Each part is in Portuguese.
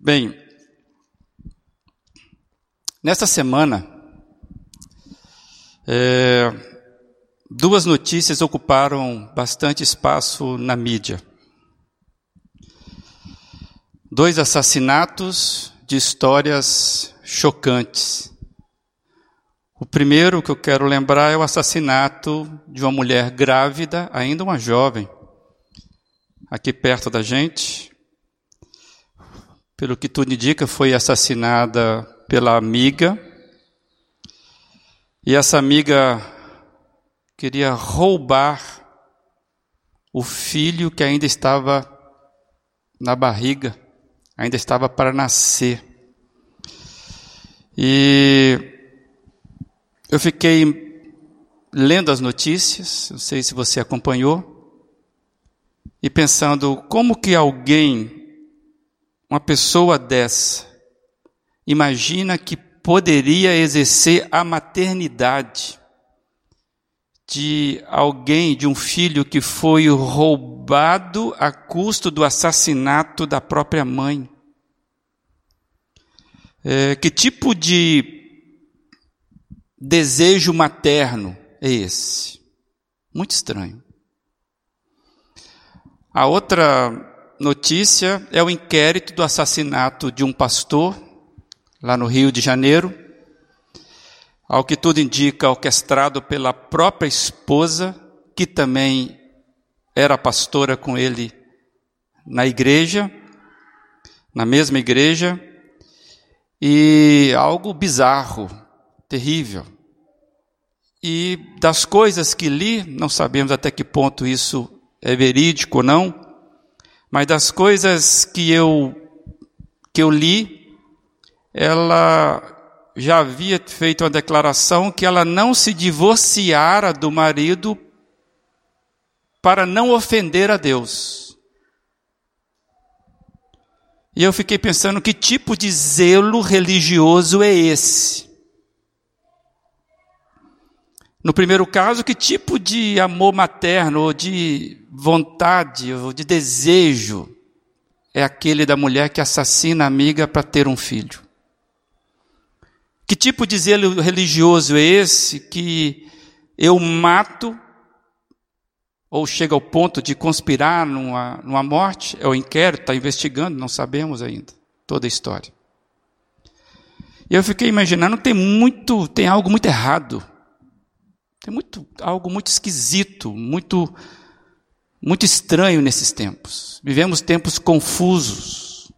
Bem, nesta semana, é, duas notícias ocuparam bastante espaço na mídia. Dois assassinatos de histórias chocantes. O primeiro que eu quero lembrar é o assassinato de uma mulher grávida, ainda uma jovem, aqui perto da gente. Pelo que tudo indica, foi assassinada pela amiga. E essa amiga queria roubar o filho que ainda estava na barriga, ainda estava para nascer. E eu fiquei lendo as notícias, não sei se você acompanhou, e pensando como que alguém, uma pessoa dessa, imagina que poderia exercer a maternidade de alguém, de um filho que foi roubado a custo do assassinato da própria mãe. É, que tipo de desejo materno é esse? Muito estranho. A outra notícia é o inquérito do assassinato de um pastor lá no Rio de Janeiro. Ao que tudo indica, orquestrado pela própria esposa, que também era pastora com ele na igreja, na mesma igreja, e algo bizarro, terrível. E das coisas que li, não sabemos até que ponto isso é verídico ou não, mas das coisas que eu que eu li, ela já havia feito uma declaração que ela não se divorciara do marido para não ofender a Deus. E eu fiquei pensando que tipo de zelo religioso é esse? No primeiro caso, que tipo de amor materno, ou de vontade, ou de desejo é aquele da mulher que assassina a amiga para ter um filho? Que tipo de zelo religioso é esse que eu mato, ou chega ao ponto de conspirar numa, numa morte? É o inquérito, está investigando, não sabemos ainda toda a história. E eu fiquei imaginando, tem muito, tem algo muito errado tem muito, algo muito esquisito, muito, muito estranho nesses tempos. Vivemos tempos confusos,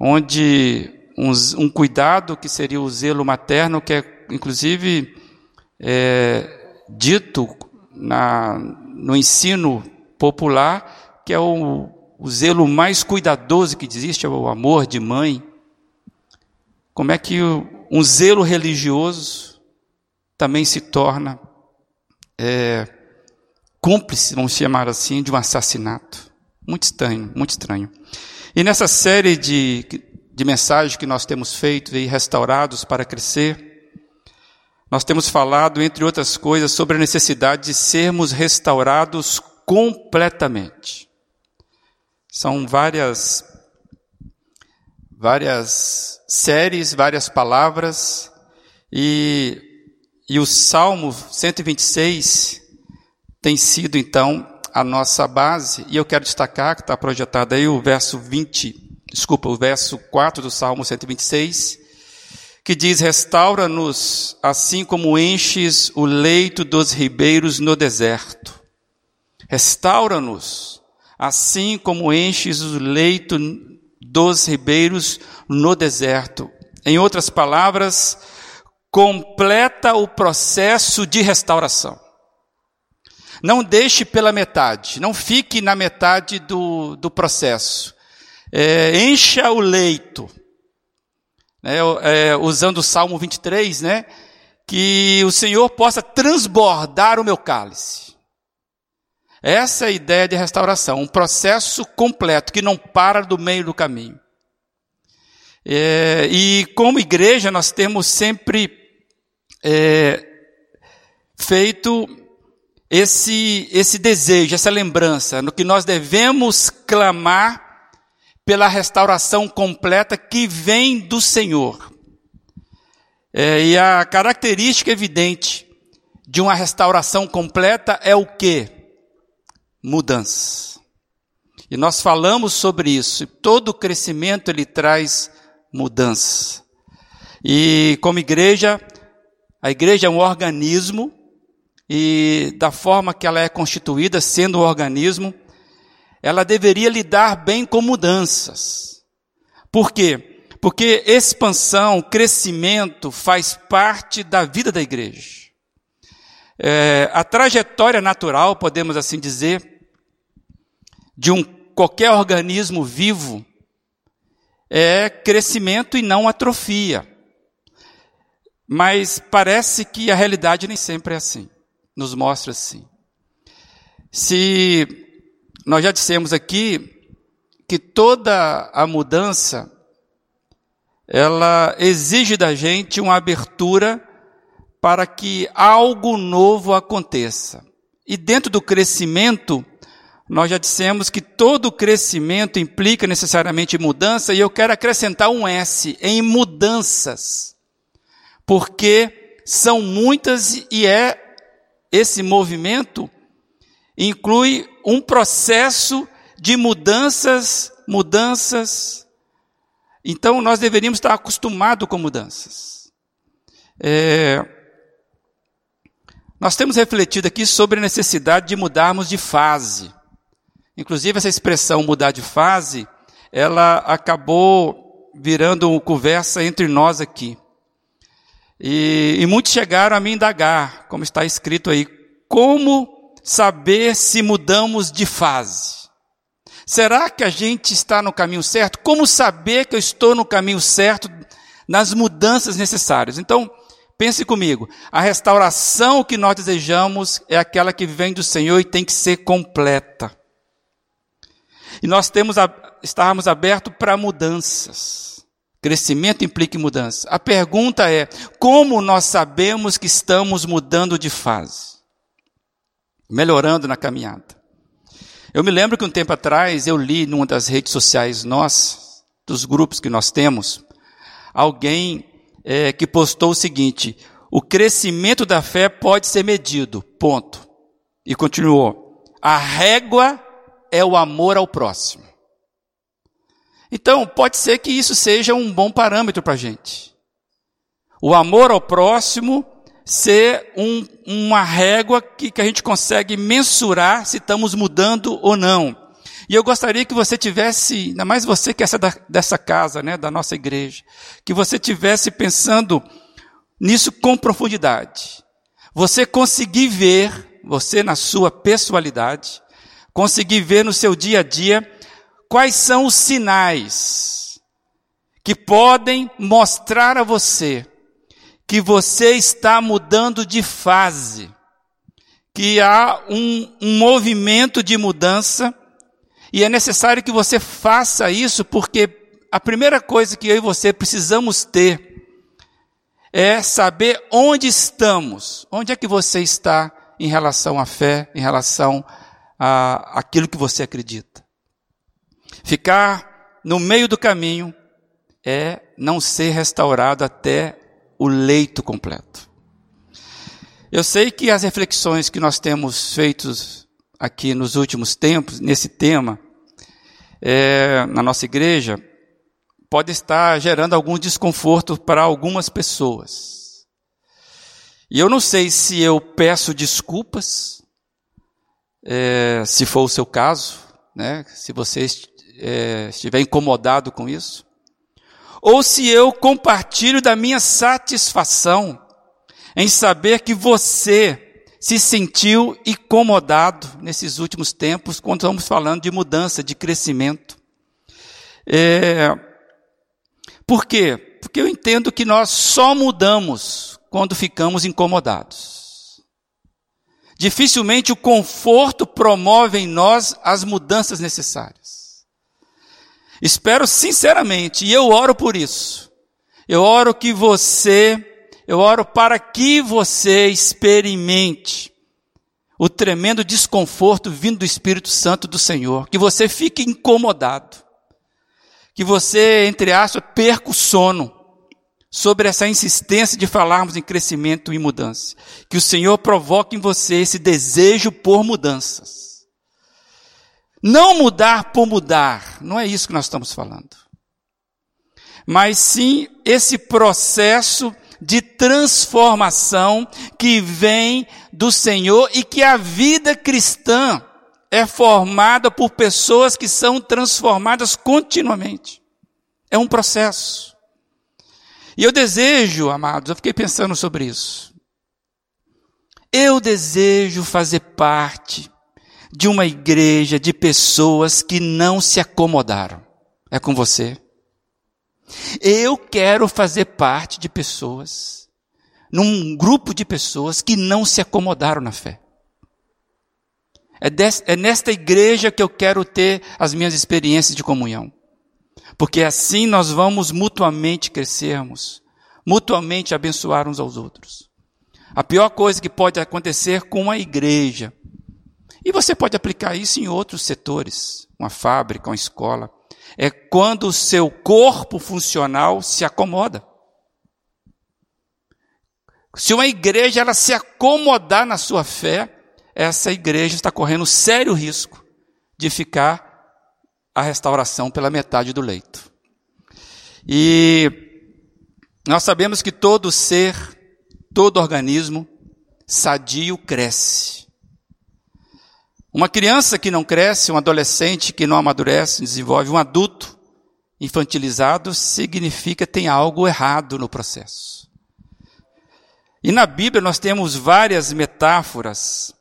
onde um, cuidado que seria o zelo materno, que é inclusive é, dito na, no ensino popular, que é o, o zelo mais cuidadoso que existe, é o amor de mãe. Como é que um zelo religioso também se torna é, cúmplice, vamos chamar assim, de um assassinato. Muito estranho, muito estranho. E nessa série de, de mensagens que nós temos feito e restaurados para crescer, nós temos falado, entre outras coisas, sobre a necessidade de sermos restaurados completamente. São várias, várias séries, várias palavras, e e o Salmo 126 tem sido então a nossa base, e eu quero destacar que está projetado aí o verso 20, desculpa, o verso 4 do Salmo 126, que diz: Restaura-nos assim como enches o leito dos ribeiros no deserto. Restaura-nos assim como enches o leito dos ribeiros no deserto. Em outras palavras, completa o processo de restauração. Não deixe pela metade, não fique na metade do, do processo. É, encha o leito. É, é, usando o Salmo 23, né? Que o Senhor possa transbordar o meu cálice. Essa é a ideia de restauração, um processo completo que não para do meio do caminho. É, e como igreja nós temos sempre é, feito esse, esse desejo, essa lembrança, no que nós devemos clamar pela restauração completa que vem do Senhor. É, e a característica evidente de uma restauração completa é o que? Mudança. E nós falamos sobre isso. Todo crescimento ele traz mudança. E como igreja, a igreja é um organismo e da forma que ela é constituída, sendo um organismo, ela deveria lidar bem com mudanças. Por quê? Porque expansão, crescimento faz parte da vida da igreja. É, a trajetória natural, podemos assim dizer, de um qualquer organismo vivo é crescimento e não atrofia. Mas parece que a realidade nem sempre é assim. Nos mostra assim. Se nós já dissemos aqui que toda a mudança ela exige da gente uma abertura para que algo novo aconteça. E dentro do crescimento, nós já dissemos que todo crescimento implica necessariamente mudança, e eu quero acrescentar um S em mudanças, porque são muitas e é esse movimento inclui um processo de mudanças, mudanças. Então nós deveríamos estar acostumados com mudanças. É, nós temos refletido aqui sobre a necessidade de mudarmos de fase. Inclusive, essa expressão mudar de fase, ela acabou virando uma conversa entre nós aqui. E, e muitos chegaram a me indagar, como está escrito aí, como saber se mudamos de fase? Será que a gente está no caminho certo? Como saber que eu estou no caminho certo nas mudanças necessárias? Então, pense comigo, a restauração que nós desejamos é aquela que vem do Senhor e tem que ser completa. E nós temos a, estávamos abertos para mudanças. Crescimento implica mudança. A pergunta é: como nós sabemos que estamos mudando de fase? Melhorando na caminhada. Eu me lembro que um tempo atrás eu li numa das redes sociais nossas, dos grupos que nós temos, alguém é, que postou o seguinte: o crescimento da fé pode ser medido, ponto. E continuou: a régua é o amor ao próximo. Então, pode ser que isso seja um bom parâmetro para a gente. O amor ao próximo ser um, uma régua que, que a gente consegue mensurar se estamos mudando ou não. E eu gostaria que você tivesse, ainda mais você que é da, dessa casa, né, da nossa igreja, que você tivesse pensando nisso com profundidade. Você conseguir ver, você na sua pessoalidade, conseguir ver no seu dia a dia quais são os sinais que podem mostrar a você que você está mudando de fase, que há um, um movimento de mudança e é necessário que você faça isso porque a primeira coisa que eu e você precisamos ter é saber onde estamos, onde é que você está em relação à fé, em relação a aquilo que você acredita. Ficar no meio do caminho é não ser restaurado até o leito completo. Eu sei que as reflexões que nós temos feito aqui nos últimos tempos, nesse tema, é, na nossa igreja, pode estar gerando algum desconforto para algumas pessoas. E eu não sei se eu peço desculpas, é, se for o seu caso, né, se você é, estiver incomodado com isso, ou se eu compartilho da minha satisfação em saber que você se sentiu incomodado nesses últimos tempos, quando estamos falando de mudança, de crescimento. É, por quê? Porque eu entendo que nós só mudamos quando ficamos incomodados. Dificilmente o conforto promove em nós as mudanças necessárias. Espero sinceramente, e eu oro por isso. Eu oro que você, eu oro para que você experimente o tremendo desconforto vindo do Espírito Santo do Senhor, que você fique incomodado. que você, entre aspas, perca o sono sobre essa insistência de falarmos em crescimento e mudança. Que o Senhor provoque em você esse desejo por mudanças. Não mudar por mudar, não é isso que nós estamos falando. Mas sim esse processo de transformação que vem do Senhor e que a vida cristã é formada por pessoas que são transformadas continuamente. É um processo. E eu desejo, amados, eu fiquei pensando sobre isso. Eu desejo fazer parte de uma igreja de pessoas que não se acomodaram. É com você. Eu quero fazer parte de pessoas, num grupo de pessoas que não se acomodaram na fé. É, des, é nesta igreja que eu quero ter as minhas experiências de comunhão. Porque assim nós vamos mutuamente crescermos, mutuamente abençoar uns aos outros. A pior coisa que pode acontecer com a igreja, e você pode aplicar isso em outros setores, uma fábrica, uma escola, é quando o seu corpo funcional se acomoda. Se uma igreja ela se acomodar na sua fé, essa igreja está correndo sério risco de ficar a restauração pela metade do leito. E nós sabemos que todo ser, todo organismo sadio cresce. Uma criança que não cresce, um adolescente que não amadurece, desenvolve, um adulto infantilizado, significa tem algo errado no processo. E na Bíblia nós temos várias metáforas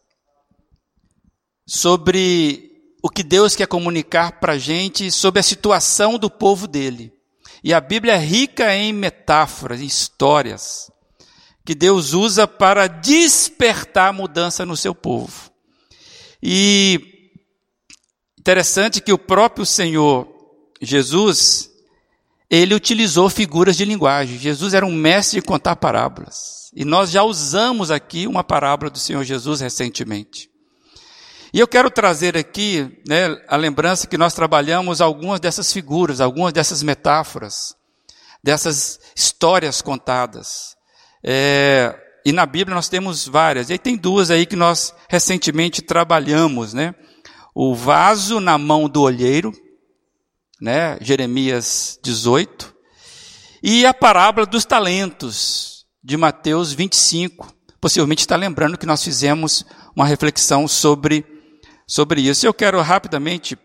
sobre o que Deus quer comunicar para a gente sobre a situação do povo dele. E a Bíblia é rica em metáforas, em histórias, que Deus usa para despertar mudança no seu povo. E interessante que o próprio Senhor Jesus, ele utilizou figuras de linguagem. Jesus era um mestre de contar parábolas. E nós já usamos aqui uma parábola do Senhor Jesus recentemente. E eu quero trazer aqui né, a lembrança que nós trabalhamos algumas dessas figuras, algumas dessas metáforas, dessas histórias contadas. É, e na Bíblia nós temos várias. E aí tem duas aí que nós recentemente trabalhamos, né? O vaso na mão do olheiro, né? Jeremias 18. E a parábola dos talentos, de Mateus 25. Possivelmente está lembrando que nós fizemos uma reflexão sobre sobre isso. Eu quero rapidamente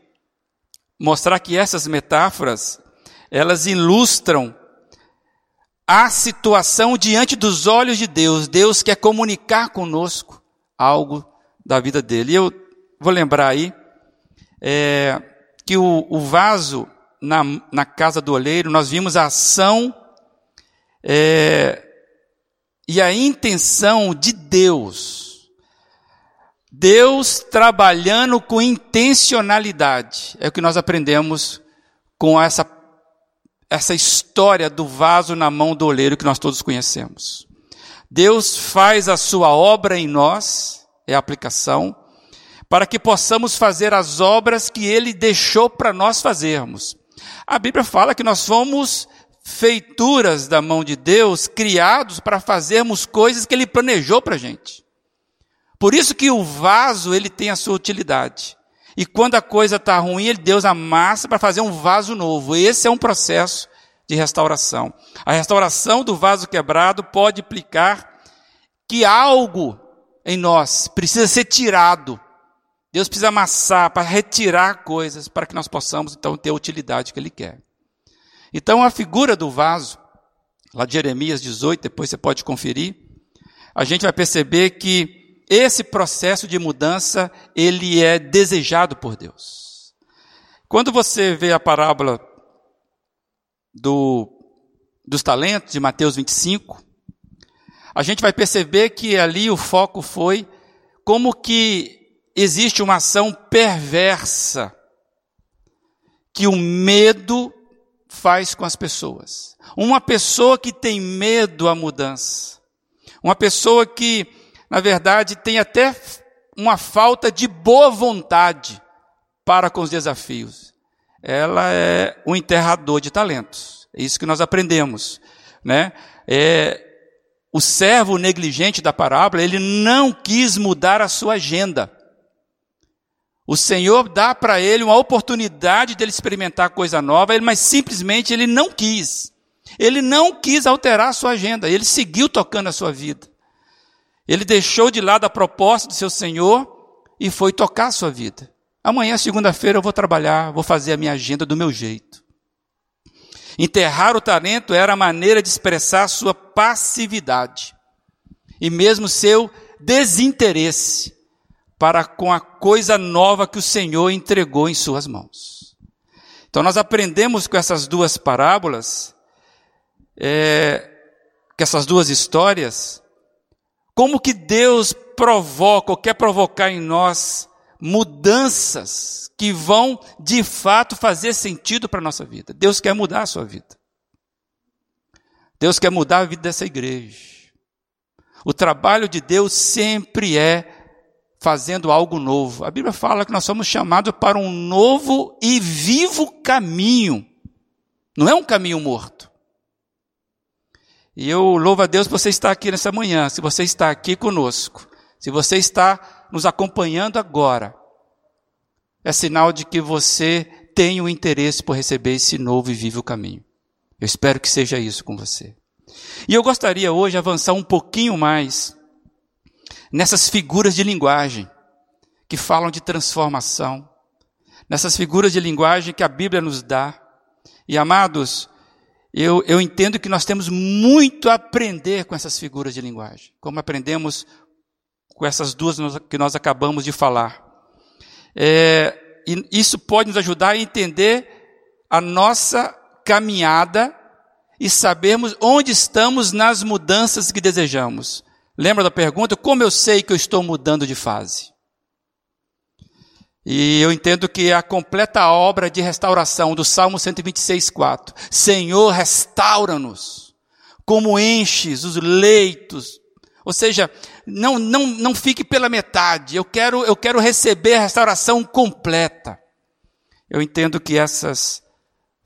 mostrar que essas metáforas, elas ilustram a situação diante dos olhos de Deus. Deus quer comunicar conosco algo da vida dele. E eu vou lembrar aí é, que o, o vaso na, na, casa do olheiro, nós vimos a ação é, e a intenção de Deus Deus trabalhando com intencionalidade. É o que nós aprendemos com essa, essa história do vaso na mão do oleiro que nós todos conhecemos. Deus faz a sua obra em nós, é a aplicação, para que possamos fazer as obras que Ele deixou para nós fazermos. A Bíblia fala que nós fomos feituras da mão de Deus, criados para fazermos coisas que Ele planejou para a gente. Por isso que o vaso, ele tem a sua utilidade. E quando a coisa está ruim, ele, Deus amassa para fazer um vaso novo. Esse é um processo de restauração. A restauração do vaso quebrado pode implicar que algo em nós precisa ser tirado. Deus precisa amassar para retirar coisas para que nós possamos então ter a utilidade que Ele quer. Então a figura do vaso, lá de Jeremias 18, depois você pode conferir, a gente vai perceber que esse processo de mudança, ele é desejado por Deus. Quando você vê a parábola do, dos talentos de Mateus 25, a gente vai perceber que ali o foco foi como que existe uma ação perversa que o medo faz com as pessoas. Uma pessoa que tem medo à mudança, uma pessoa que na verdade, tem até uma falta de boa vontade para com os desafios. ela é um enterrador de talentos. É isso que nós aprendemos, né? É, o servo negligente da parábola, ele não quis mudar a sua agenda. O Senhor dá para ele uma oportunidade dele experimentar coisa nova, mas simplesmente ele não quis. Ele não quis alterar a sua agenda, ele seguiu tocando a sua vida. Ele deixou de lado a proposta do seu Senhor e foi tocar a sua vida. Amanhã, segunda-feira, eu vou trabalhar, vou fazer a minha agenda do meu jeito. Enterrar o talento era a maneira de expressar sua passividade e mesmo seu desinteresse para com a coisa nova que o Senhor entregou em suas mãos. Então nós aprendemos com essas duas parábolas, é, com essas duas histórias, como que Deus provoca ou quer provocar em nós mudanças que vão de fato fazer sentido para a nossa vida. Deus quer mudar a sua vida. Deus quer mudar a vida dessa igreja. O trabalho de Deus sempre é fazendo algo novo. A Bíblia fala que nós somos chamados para um novo e vivo caminho. Não é um caminho morto. E eu louvo a Deus por você estar aqui nessa manhã, se você está aqui conosco. Se você está nos acompanhando agora, é sinal de que você tem o um interesse por receber esse novo e vivo caminho. Eu espero que seja isso com você. E eu gostaria hoje avançar um pouquinho mais nessas figuras de linguagem que falam de transformação, nessas figuras de linguagem que a Bíblia nos dá. E amados, eu, eu entendo que nós temos muito a aprender com essas figuras de linguagem, como aprendemos com essas duas que nós acabamos de falar. É, isso pode nos ajudar a entender a nossa caminhada e sabermos onde estamos nas mudanças que desejamos. Lembra da pergunta? Como eu sei que eu estou mudando de fase? E eu entendo que a completa obra de restauração do Salmo 126, 4. Senhor, restaura-nos, como enches os leitos ou seja, não, não, não fique pela metade. Eu quero, eu quero receber a restauração completa. Eu entendo que essas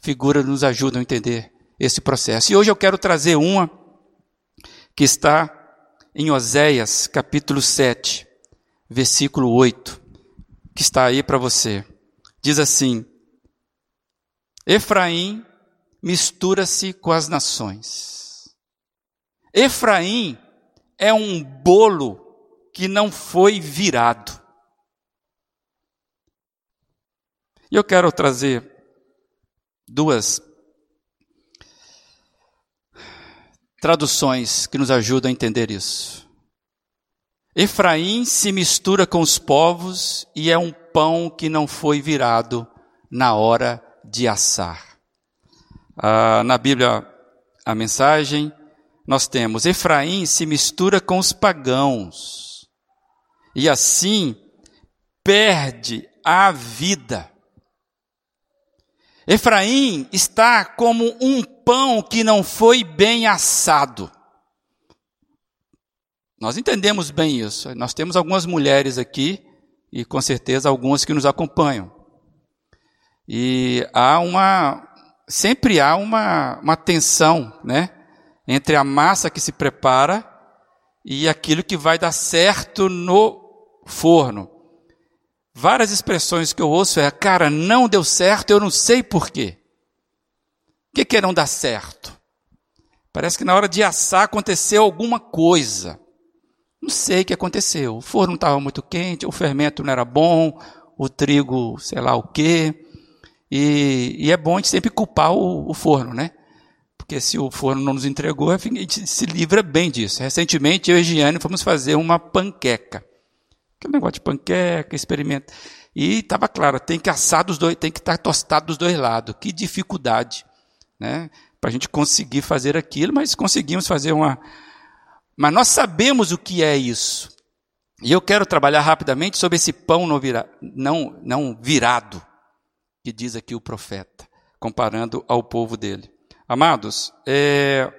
figuras nos ajudam a entender esse processo. E hoje eu quero trazer uma que está em Oséias, capítulo 7, versículo 8, que está aí para você. Diz assim: Efraim mistura-se com as nações. Efraim é um bolo que não foi virado. E eu quero trazer duas traduções que nos ajudam a entender isso. Efraim se mistura com os povos e é um pão que não foi virado na hora de assar. Ah, na Bíblia, a mensagem nós temos Efraim se mistura com os pagãos e assim perde a vida. Efraim está como um pão que não foi bem assado. Nós entendemos bem isso. Nós temos algumas mulheres aqui e com certeza algumas que nos acompanham. E há uma, sempre há uma, uma tensão, né? entre a massa que se prepara e aquilo que vai dar certo no forno. Várias expressões que eu ouço é, cara, não deu certo, eu não sei porquê. O que, que é não dar certo? Parece que na hora de assar aconteceu alguma coisa. Não sei o que aconteceu. O forno estava muito quente, o fermento não era bom, o trigo, sei lá o quê. E, e é bom a gente sempre culpar o, o forno, né? porque se o forno não nos entregou, a gente se livra bem disso. Recentemente, eu e Giane fomos fazer uma panqueca. Aquele negócio de panqueca, experimento. E estava claro, tem que assar dos dois, tem que estar tostado dos dois lados. Que dificuldade, né? Para a gente conseguir fazer aquilo, mas conseguimos fazer uma. Mas nós sabemos o que é isso. E eu quero trabalhar rapidamente sobre esse pão não, vira... não, não virado, que diz aqui o profeta, comparando ao povo dele. Amados, é,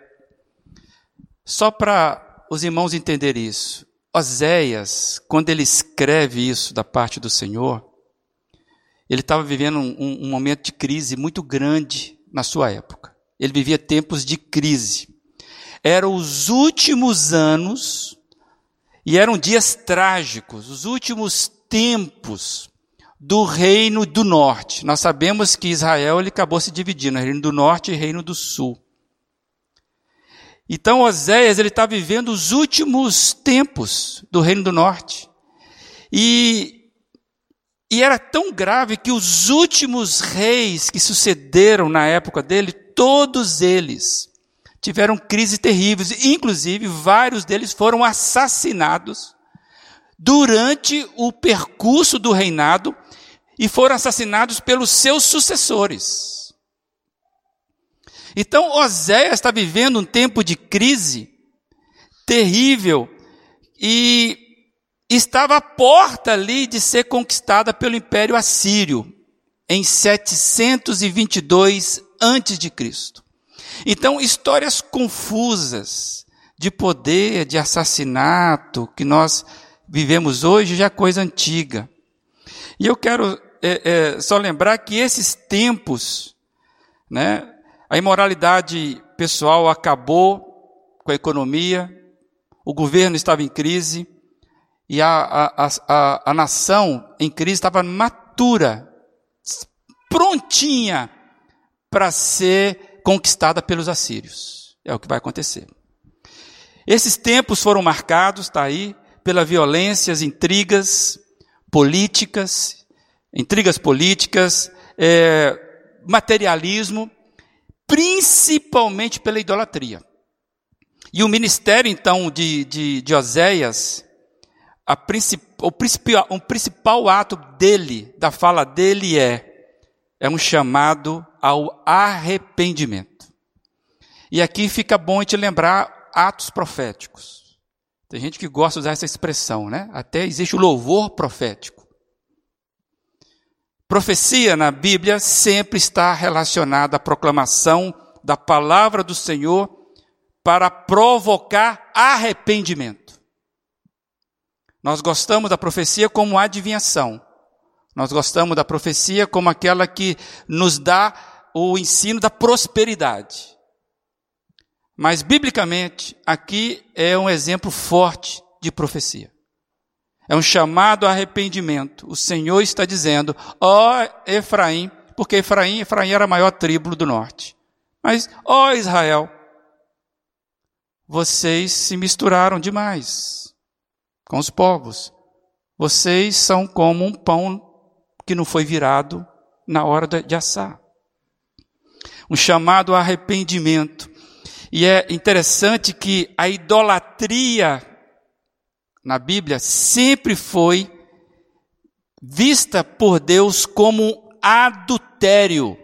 só para os irmãos entenderem isso, Oséias, quando ele escreve isso da parte do Senhor, ele estava vivendo um, um, um momento de crise muito grande na sua época. Ele vivia tempos de crise. Eram os últimos anos e eram dias trágicos, os últimos tempos do reino do norte. Nós sabemos que Israel ele acabou se dividindo, reino do norte e reino do sul. Então Oséias ele está vivendo os últimos tempos do reino do norte. E, e era tão grave que os últimos reis que sucederam na época dele, todos eles tiveram crises terríveis, inclusive vários deles foram assassinados durante o percurso do reinado e foram assassinados pelos seus sucessores. Então Oséias está vivendo um tempo de crise terrível e estava à porta ali de ser conquistada pelo Império Assírio em 722 antes de Cristo. Então, histórias confusas de poder, de assassinato, que nós vivemos hoje, já é coisa antiga. E eu quero é, é, só lembrar que esses tempos, né, a imoralidade pessoal acabou com a economia, o governo estava em crise, e a, a, a, a nação em crise estava matura, prontinha para ser conquistada pelos assírios. É o que vai acontecer. Esses tempos foram marcados, está aí, pela violências, intrigas políticas, intrigas políticas, é, materialismo, principalmente pela idolatria. E o ministério, então, de, de, de Oséias, princip, o, principal, o principal ato dele, da fala dele é, é um chamado ao arrependimento. E aqui fica bom te lembrar atos proféticos. Tem gente que gosta de usar essa expressão, né? Até existe o louvor profético. Profecia na Bíblia sempre está relacionada à proclamação da palavra do Senhor para provocar arrependimento. Nós gostamos da profecia como adivinhação. Nós gostamos da profecia como aquela que nos dá o ensino da prosperidade. Mas, biblicamente, aqui é um exemplo forte de profecia. É um chamado a arrependimento. O Senhor está dizendo, ó oh, Efraim, porque Efraim, Efraim era a maior tribo do norte. Mas, ó oh, Israel, vocês se misturaram demais com os povos. Vocês são como um pão que não foi virado na hora de assar. Um chamado arrependimento. E é interessante que a idolatria na Bíblia sempre foi vista por Deus como adultério.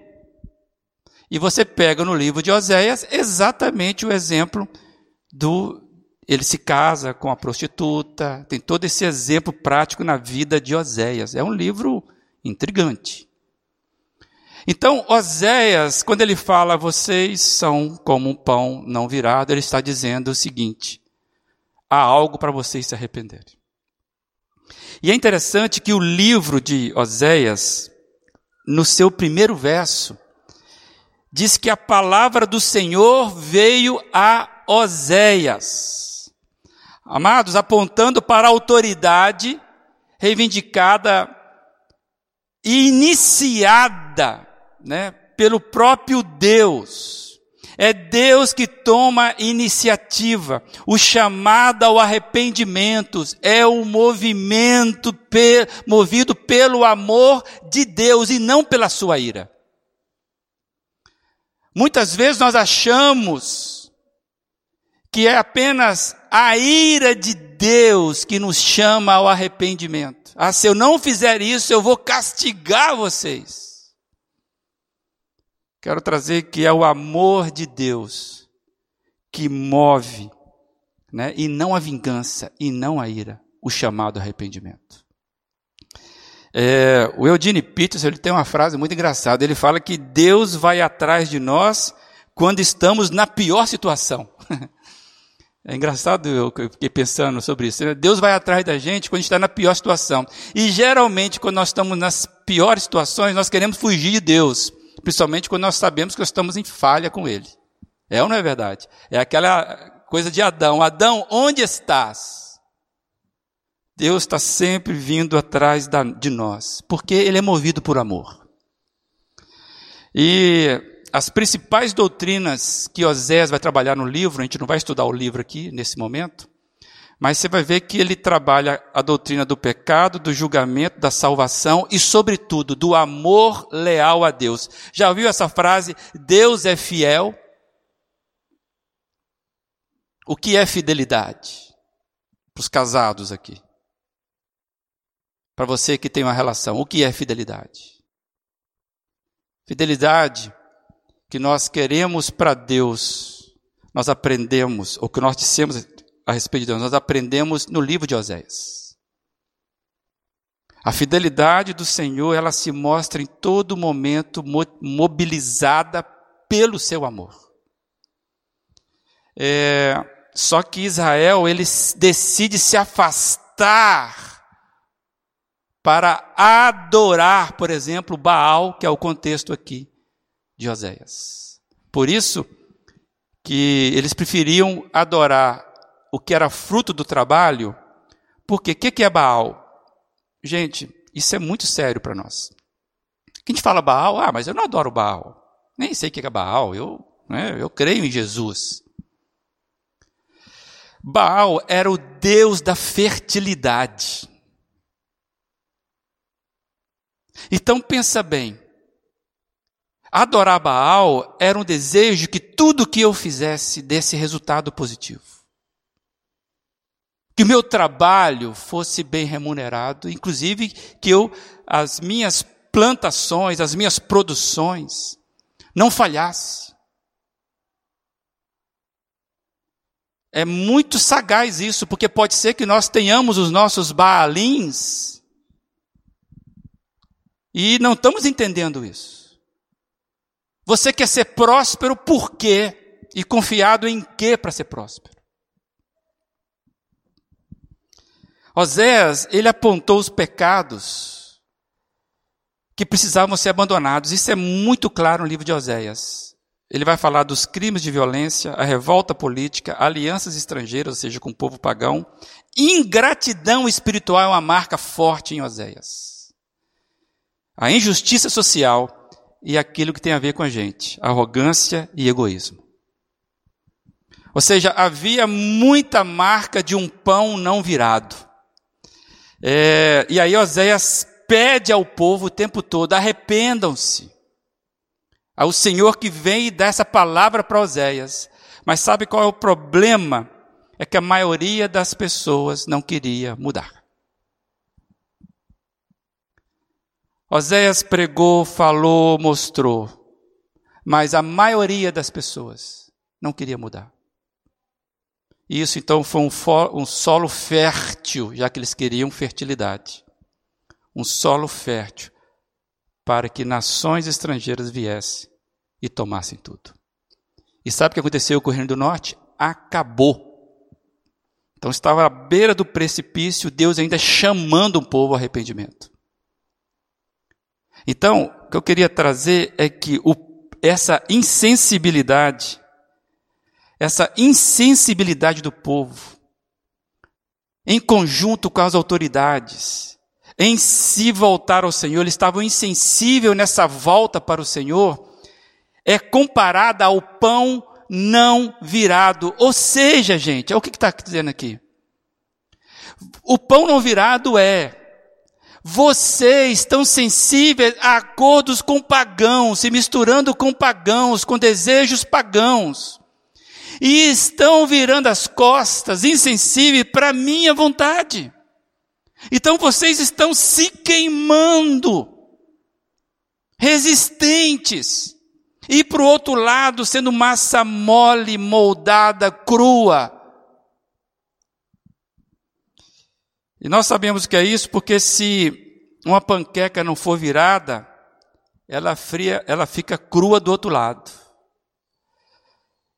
E você pega no livro de Oséias exatamente o exemplo do ele se casa com a prostituta, tem todo esse exemplo prático na vida de Oséias. É um livro intrigante. Então, Oséias, quando ele fala, vocês são como um pão não virado, ele está dizendo o seguinte: há algo para vocês se arrependerem. E é interessante que o livro de Oséias, no seu primeiro verso, diz que a palavra do Senhor veio a Oséias. Amados, apontando para a autoridade reivindicada iniciada né, pelo próprio Deus. É Deus que toma iniciativa. O chamado ao arrependimento é o movimento movido pelo amor de Deus e não pela sua ira. Muitas vezes nós achamos que é apenas a ira de Deus que nos chama ao arrependimento. Ah, se eu não fizer isso, eu vou castigar vocês. Quero trazer que é o amor de Deus que move, né? E não a vingança, e não a ira, o chamado arrependimento. É, o Eugene Peterson ele tem uma frase muito engraçada. Ele fala que Deus vai atrás de nós quando estamos na pior situação. É engraçado, eu fiquei pensando sobre isso. Né? Deus vai atrás da gente quando a gente está na pior situação. E geralmente, quando nós estamos nas piores situações, nós queremos fugir de Deus. Principalmente quando nós sabemos que nós estamos em falha com Ele. É ou não é verdade? É aquela coisa de Adão. Adão, onde estás? Deus está sempre vindo atrás da, de nós, porque Ele é movido por amor. E as principais doutrinas que Osés vai trabalhar no livro, a gente não vai estudar o livro aqui nesse momento, mas você vai ver que ele trabalha a doutrina do pecado, do julgamento, da salvação e, sobretudo, do amor leal a Deus. Já ouviu essa frase? Deus é fiel? O que é fidelidade? Para os casados aqui. Para você que tem uma relação, o que é fidelidade? Fidelidade que nós queremos para Deus, nós aprendemos, ou que nós dissemos a respeito de Deus, nós aprendemos no livro de Oséias. A fidelidade do Senhor, ela se mostra em todo momento mobilizada pelo seu amor. É, só que Israel, ele decide se afastar para adorar, por exemplo, Baal, que é o contexto aqui de Oséias. Por isso que eles preferiam adorar o que era fruto do trabalho, porque o que, que é Baal? Gente, isso é muito sério para nós. A gente fala Baal, ah, mas eu não adoro Baal. Nem sei o que é Baal, eu, né, eu creio em Jesus. Baal era o deus da fertilidade. Então pensa bem, Adorar Baal era um desejo que tudo que eu fizesse desse resultado positivo. Que o meu trabalho fosse bem remunerado, inclusive que eu, as minhas plantações, as minhas produções, não falhasse. É muito sagaz isso, porque pode ser que nós tenhamos os nossos baalins e não estamos entendendo isso. Você quer ser próspero por quê? E confiado em quê para ser próspero? Oséias, ele apontou os pecados que precisavam ser abandonados. Isso é muito claro no livro de Oséias. Ele vai falar dos crimes de violência, a revolta política, alianças estrangeiras, ou seja, com o povo pagão. Ingratidão espiritual é uma marca forte em Oséias. A injustiça social e aquilo que tem a ver com a gente, arrogância e egoísmo. Ou seja, havia muita marca de um pão não virado. É, e aí Oséias pede ao povo o tempo todo: arrependam-se. Ao Senhor que vem e dá essa palavra para Oséias. Mas sabe qual é o problema? É que a maioria das pessoas não queria mudar. Oséias pregou, falou, mostrou, mas a maioria das pessoas não queria mudar. E isso então foi um, um solo fértil, já que eles queriam fertilidade. Um solo fértil para que nações estrangeiras viessem e tomassem tudo. E sabe o que aconteceu com o Reino do Norte? Acabou. Então estava à beira do precipício, Deus ainda chamando o povo ao arrependimento. Então, o que eu queria trazer é que o, essa insensibilidade, essa insensibilidade do povo, em conjunto com as autoridades, em se voltar ao Senhor, eles estavam insensíveis nessa volta para o Senhor, é comparada ao pão não virado. Ou seja, gente, é o que está dizendo aqui. O pão não virado é vocês estão sensíveis a acordos com pagãos, se misturando com pagãos, com desejos pagãos. E estão virando as costas, insensíveis para minha vontade. Então vocês estão se queimando, resistentes. E para o outro lado, sendo massa mole, moldada, crua, E nós sabemos que é isso porque se uma panqueca não for virada, ela fria, ela fica crua do outro lado.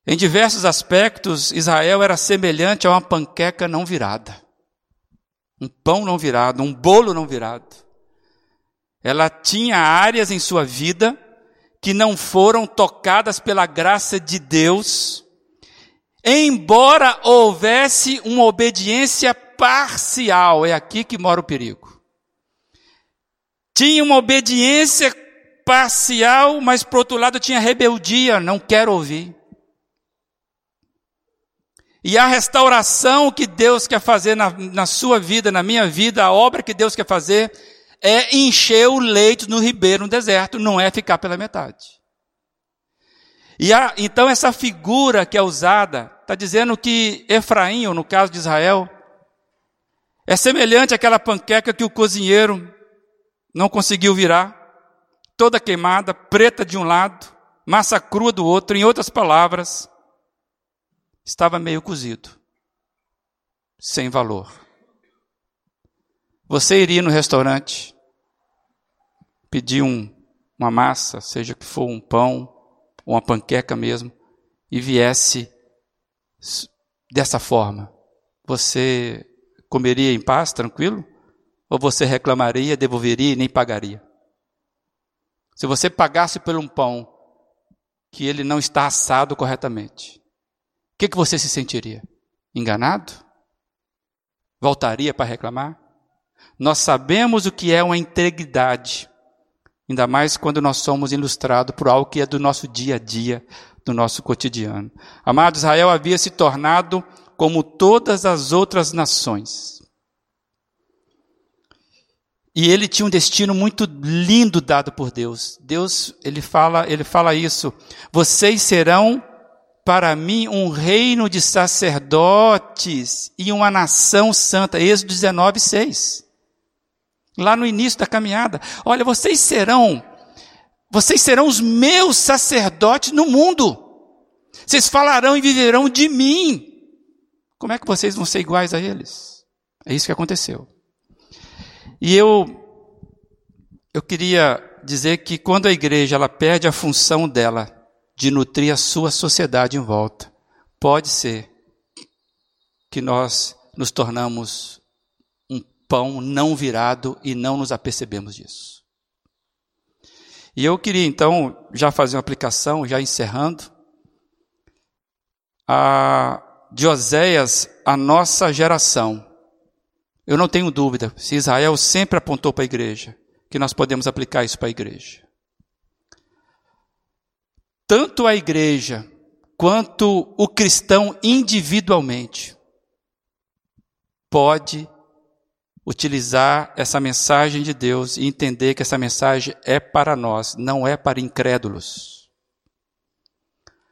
Em diversos aspectos, Israel era semelhante a uma panqueca não virada. Um pão não virado, um bolo não virado. Ela tinha áreas em sua vida que não foram tocadas pela graça de Deus, embora houvesse uma obediência parcial. É aqui que mora o perigo. Tinha uma obediência parcial, mas por outro lado tinha rebeldia, não quero ouvir. E a restauração que Deus quer fazer na, na sua vida, na minha vida, a obra que Deus quer fazer, é encher o leito no ribeiro, no deserto, não é ficar pela metade. E a, então essa figura que é usada, está dizendo que Efraim, ou no caso de Israel, é semelhante àquela panqueca que o cozinheiro não conseguiu virar, toda queimada, preta de um lado, massa crua do outro, em outras palavras, estava meio cozido, sem valor. Você iria no restaurante, pedir um, uma massa, seja que for um pão, ou uma panqueca mesmo, e viesse dessa forma, você comeria em paz, tranquilo? Ou você reclamaria, devolveria e nem pagaria? Se você pagasse por um pão que ele não está assado corretamente, que, que você se sentiria? Enganado? Voltaria para reclamar? Nós sabemos o que é uma integridade, ainda mais quando nós somos ilustrados por algo que é do nosso dia a dia, do nosso cotidiano. Amado Israel havia se tornado como todas as outras nações. E ele tinha um destino muito lindo dado por Deus. Deus, ele fala, ele fala isso. Vocês serão para mim um reino de sacerdotes e uma nação santa. Êxodo 19, 6. Lá no início da caminhada. Olha, vocês serão, vocês serão os meus sacerdotes no mundo. Vocês falarão e viverão de mim. Como é que vocês vão ser iguais a eles? É isso que aconteceu. E eu, eu queria dizer que quando a igreja ela perde a função dela de nutrir a sua sociedade em volta. Pode ser que nós nos tornamos um pão não virado e não nos apercebemos disso. E eu queria então já fazer uma aplicação, já encerrando, a, de Oséias, a nossa geração. Eu não tenho dúvida, se Israel sempre apontou para a igreja, que nós podemos aplicar isso para a igreja tanto a igreja quanto o cristão individualmente pode utilizar essa mensagem de Deus e entender que essa mensagem é para nós, não é para incrédulos.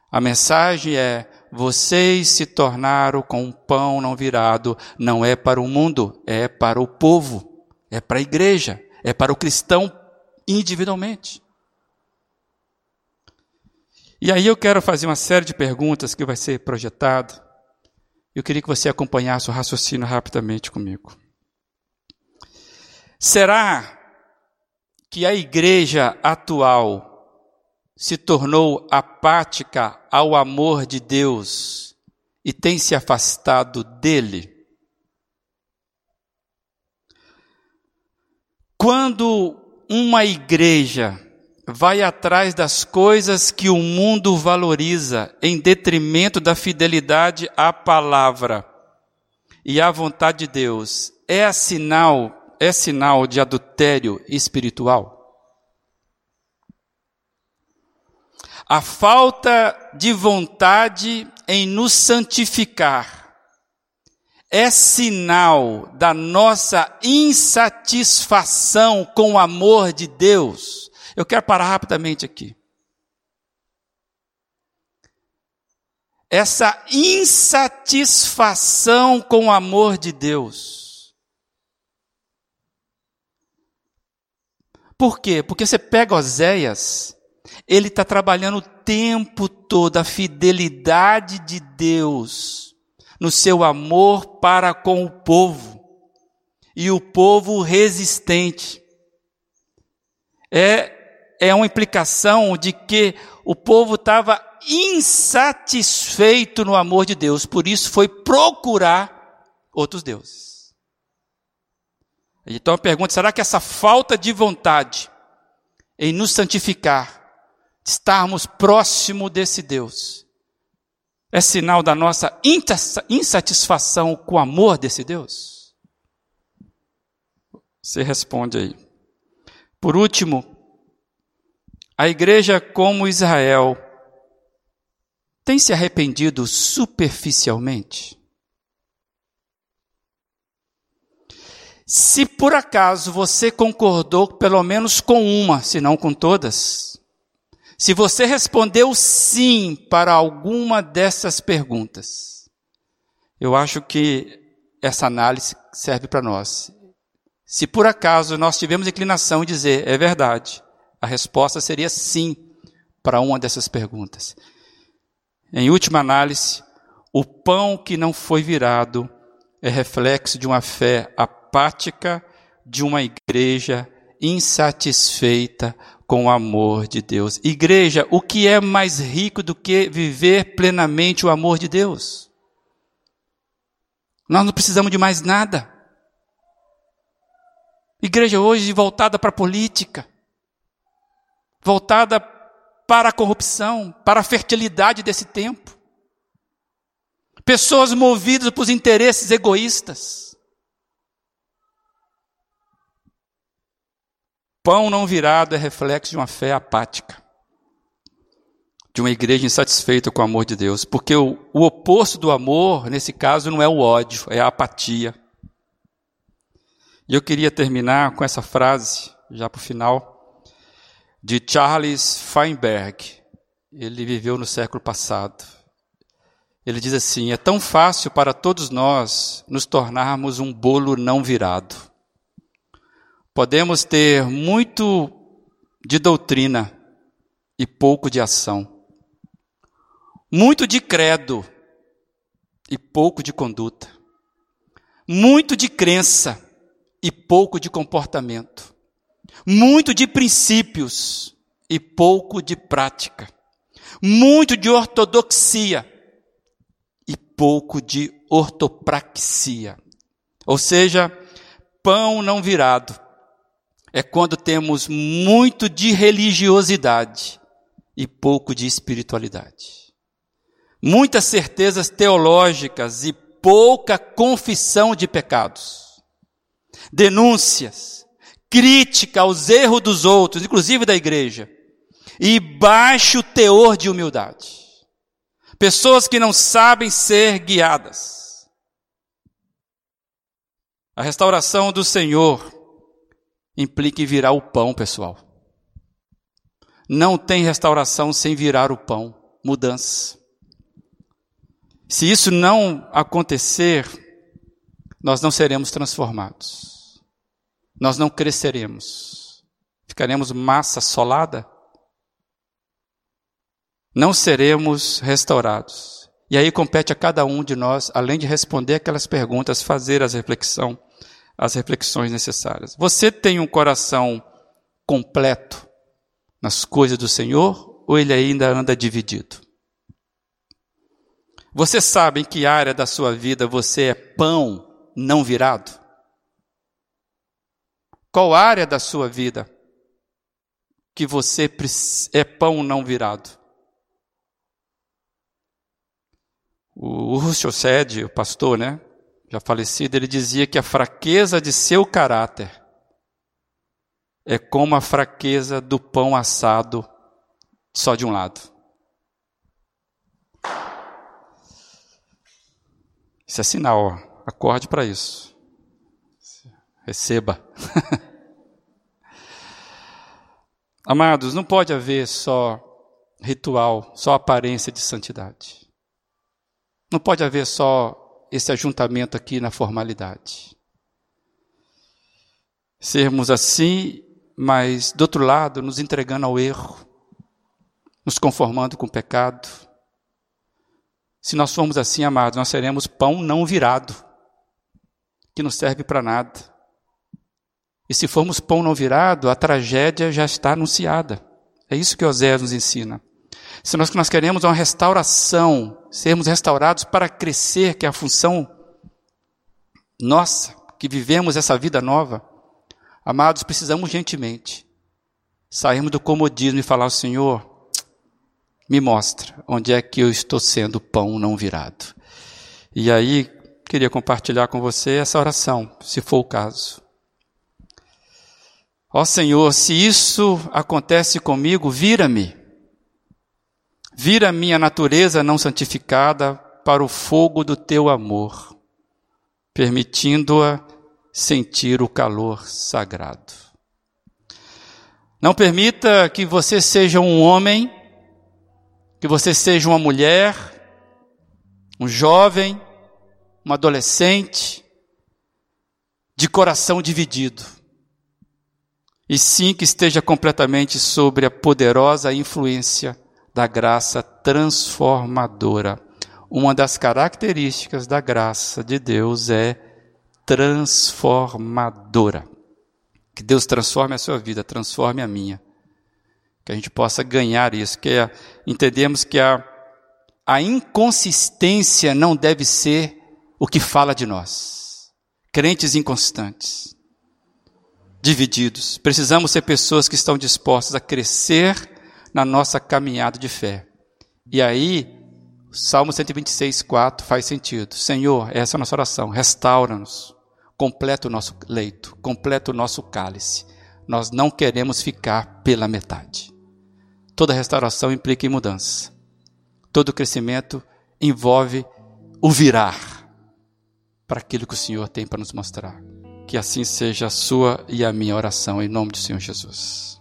A mensagem é: vocês se tornaram com um pão não virado, não é para o mundo, é para o povo, é para a igreja, é para o cristão individualmente. E aí eu quero fazer uma série de perguntas que vai ser projetado. Eu queria que você acompanhasse o raciocínio rapidamente comigo. Será que a igreja atual se tornou apática ao amor de Deus e tem se afastado dele? Quando uma igreja vai atrás das coisas que o mundo valoriza em detrimento da fidelidade à palavra e à vontade de Deus, é sinal, é sinal de adultério espiritual. A falta de vontade em nos santificar é sinal da nossa insatisfação com o amor de Deus eu quero parar rapidamente aqui. Essa insatisfação com o amor de Deus. Por quê? Porque você pega Oséias, ele está trabalhando o tempo todo a fidelidade de Deus no seu amor para com o povo. E o povo resistente. É é uma implicação de que o povo estava insatisfeito no amor de Deus, por isso foi procurar outros deuses. Então a pergunta: será que essa falta de vontade em nos santificar, estarmos próximo desse Deus, é sinal da nossa insatisfação com o amor desse Deus? Você responde aí. Por último, a igreja, como Israel, tem se arrependido superficialmente? Se por acaso você concordou pelo menos com uma, se não com todas, se você respondeu sim para alguma dessas perguntas, eu acho que essa análise serve para nós. Se por acaso nós tivemos inclinação de dizer é verdade, a resposta seria sim para uma dessas perguntas. Em última análise, o pão que não foi virado é reflexo de uma fé apática de uma igreja insatisfeita com o amor de Deus. Igreja, o que é mais rico do que viver plenamente o amor de Deus? Nós não precisamos de mais nada. Igreja hoje voltada para a política, voltada para a corrupção, para a fertilidade desse tempo. Pessoas movidas por interesses egoístas. Pão não virado é reflexo de uma fé apática, de uma igreja insatisfeita com o amor de Deus, porque o, o oposto do amor, nesse caso, não é o ódio, é a apatia. E eu queria terminar com essa frase, já para o final, de Charles Feinberg. Ele viveu no século passado. Ele diz assim: é tão fácil para todos nós nos tornarmos um bolo não virado. Podemos ter muito de doutrina e pouco de ação, muito de credo e pouco de conduta, muito de crença e pouco de comportamento, muito de princípios e pouco de prática, muito de ortodoxia e pouco de ortopraxia. Ou seja, pão não virado é quando temos muito de religiosidade e pouco de espiritualidade. Muitas certezas teológicas e pouca confissão de pecados. Denúncias, crítica aos erros dos outros, inclusive da igreja, e baixo teor de humildade. Pessoas que não sabem ser guiadas. A restauração do Senhor implica em virar o pão, pessoal. Não tem restauração sem virar o pão, mudança. Se isso não acontecer, nós não seremos transformados. Nós não cresceremos. Ficaremos massa solada. Não seremos restaurados. E aí compete a cada um de nós, além de responder aquelas perguntas, fazer as reflexão as reflexões necessárias. Você tem um coração completo nas coisas do Senhor ou ele ainda anda dividido? Você sabe em que área da sua vida você é pão não virado? Qual área da sua vida que você é pão não virado? O Russell Sede, o pastor, né? Já falecido, ele dizia que a fraqueza de seu caráter é como a fraqueza do pão assado só de um lado. Isso é sinal, ó. acorde para isso. Receba. Amados, não pode haver só ritual, só aparência de santidade. Não pode haver só esse ajuntamento aqui na formalidade. Sermos assim, mas do outro lado, nos entregando ao erro, nos conformando com o pecado. Se nós formos assim, amados, nós seremos pão não virado, que não serve para nada. E se formos pão não virado, a tragédia já está anunciada. É isso que Osés nos ensina. Se nós, nós queremos uma restauração, sermos restaurados para crescer, que é a função nossa, que vivemos essa vida nova, amados, precisamos gentilmente sairmos do comodismo e falar ao Senhor, me mostra onde é que eu estou sendo pão não virado. E aí, queria compartilhar com você essa oração, se for o caso. Ó Senhor, se isso acontece comigo, vira-me. Vira minha natureza não santificada para o fogo do teu amor, permitindo-a sentir o calor sagrado. Não permita que você seja um homem, que você seja uma mulher, um jovem, um adolescente, de coração dividido. E sim que esteja completamente sobre a poderosa influência da graça transformadora. Uma das características da graça de Deus é transformadora. Que Deus transforme a sua vida, transforme a minha. Que a gente possa ganhar isso, que é, entendemos que a, a inconsistência não deve ser o que fala de nós. Crentes inconstantes, divididos. Precisamos ser pessoas que estão dispostas a crescer na nossa caminhada de fé. E aí, Salmo 126, 4 faz sentido. Senhor, essa é a nossa oração. Restaura-nos completa o nosso leito, completa o nosso cálice. Nós não queremos ficar pela metade. Toda restauração implica em mudança. Todo crescimento envolve o virar para aquilo que o Senhor tem para nos mostrar. Que assim seja a sua e a minha oração, em nome do Senhor Jesus.